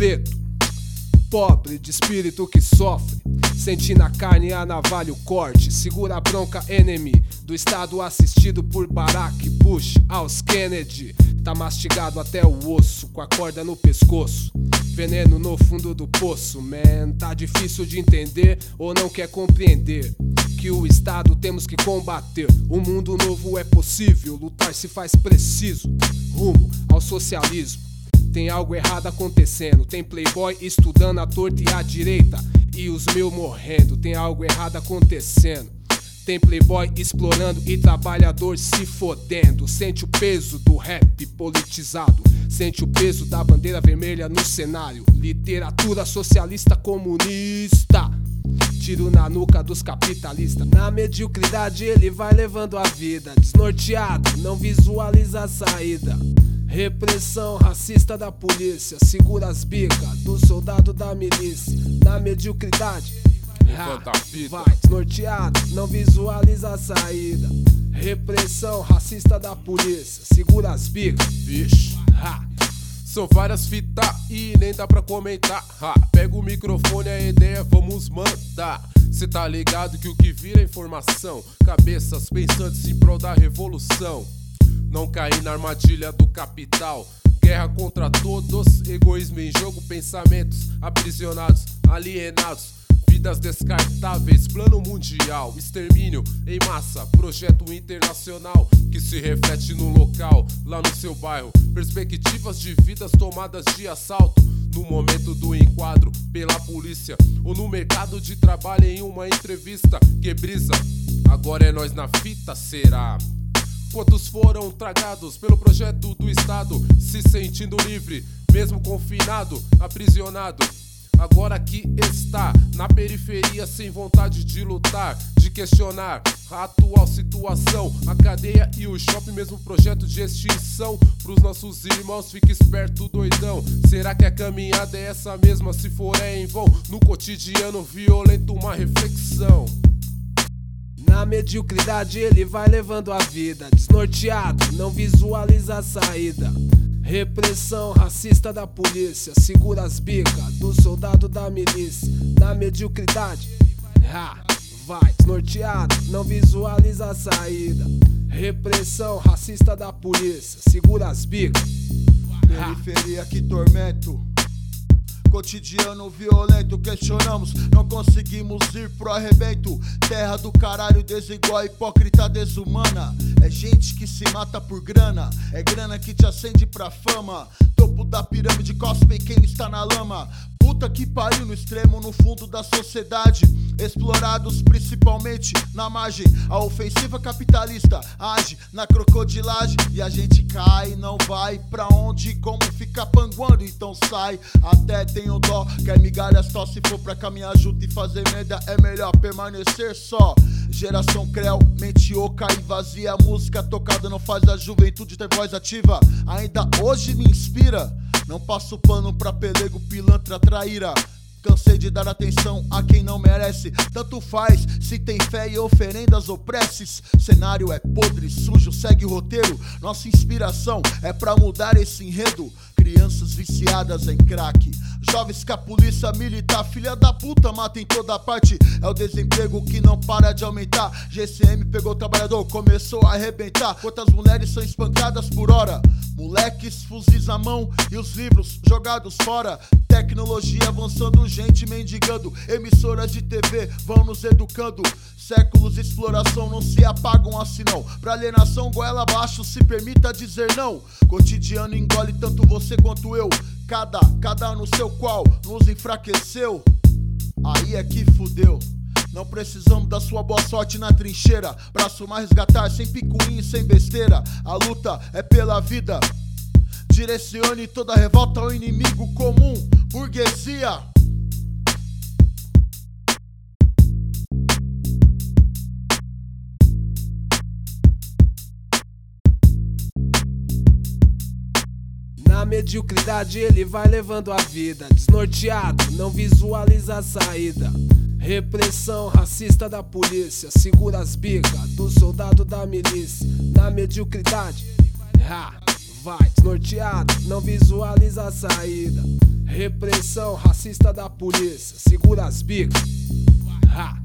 preto, pobre de espírito que sofre. Sente na carne a navalha o corte, segura a bronca enemy do estado assistido por Barack Bush aos Kennedy. Tá mastigado até o osso, com a corda no pescoço. Veneno no fundo do poço, man. Tá difícil de entender ou não quer compreender que o Estado temos que combater. Um mundo novo é possível, lutar se faz preciso. Rumo ao socialismo. Tem algo errado acontecendo. Tem playboy estudando a torta e a direita. E os meus morrendo. Tem algo errado acontecendo. Tem playboy explorando e trabalhador se fodendo. Sente o peso do rap politizado. Sente o peso da bandeira vermelha no cenário. Literatura socialista comunista. Tiro na nuca dos capitalistas. Na mediocridade ele vai levando a vida. Desnorteado, não visualiza a saída. Repressão racista da polícia, segura as bicas do soldado da milícia. Na mediocridade, Levanta a vida. vai desnorteado, não visualiza a saída. Repressão racista da polícia, segura as bicas. Vixe. Ha. São várias fitas e nem dá pra comentar. Ha, pega o microfone, a ideia, vamos mandar. Cê tá ligado que o que vira é informação. Cabeças pensantes em prol da revolução. Não cair na armadilha do capital. Guerra contra todos, egoísmo em jogo, pensamentos aprisionados, alienados. Vidas descartáveis, plano mundial, extermínio em massa, projeto internacional que se reflete no local, lá no seu bairro. Perspectivas de vidas tomadas de assalto no momento do enquadro pela polícia ou no mercado de trabalho em uma entrevista que brisa. Agora é nós na fita, será? Quantos foram tragados pelo projeto do Estado, se sentindo livre, mesmo confinado, aprisionado? Agora aqui está, na periferia, sem vontade de lutar, de questionar a atual situação. A cadeia e o shopping, mesmo projeto de extinção. Pros nossos irmãos, fique esperto, doidão. Será que a caminhada é essa mesma? Se for, é em vão. No cotidiano violento, uma reflexão. Na mediocridade ele vai levando a vida. Desnorteado, não visualiza a saída. Repressão racista da polícia, segura as bicas do soldado da milícia. Na mediocridade, ha, vai. Desnorteado, não visualiza a saída. Repressão racista da polícia, segura as bicas. Periferia que tormento. Cotidiano violento, questionamos, não conseguimos ir pro arrebento. Terra do caralho, desigual, hipócrita, desumana. É gente que se mata por grana, é grana que te acende pra fama. Topo da pirâmide, cospe quem está na lama. Puta que pariu no extremo, no fundo da sociedade. Explorados principalmente na margem. A ofensiva capitalista age na crocodilagem. E a gente cai, não vai pra onde, como fica panguando. Então sai, até tenho dó. Quer migalhas só se for pra caminhar junto e fazer merda. É melhor permanecer só. Geração creu, mente oca e vazia. Música tocada não faz a juventude ter voz ativa. Ainda hoje me inspira. Não passo pano pra pelego, pilantra, traíra. Cansei de dar atenção a quem não merece. Tanto faz se tem fé e oferendas ou preces. Cenário é podre, sujo, segue o roteiro. Nossa inspiração é pra mudar esse enredo. Crianças viciadas em crack. Jovens que a polícia militar, filha da puta, mata em toda parte. É o desemprego que não para de aumentar. GCM pegou o trabalhador, começou a arrebentar. Quantas mulheres são espancadas por hora? Moleques, fuzis na mão e os livros jogados fora. Tecnologia avançando, gente mendigando. Emissoras de TV vão nos educando. Séculos de exploração não se apagam assim não. Pra alienação, goela abaixo, se permita dizer não. Cotidiano engole tanto você quanto eu. Cada, cada no seu qual nos enfraqueceu. Aí é que fudeu. Não precisamos da sua boa sorte na trincheira. Pra somar, resgatar, sem picuinho sem besteira. A luta é pela vida. Direcione toda revolta ao inimigo comum. Burguesia. Na mediocridade ele vai levando a vida. Desnorteado, não visualiza a saída. Repressão racista da polícia, segura as bicas do soldado da milícia. Na mediocridade, ha, vai. Desnorteado, não visualiza a saída. Repressão racista da polícia, segura as bicas. Ha.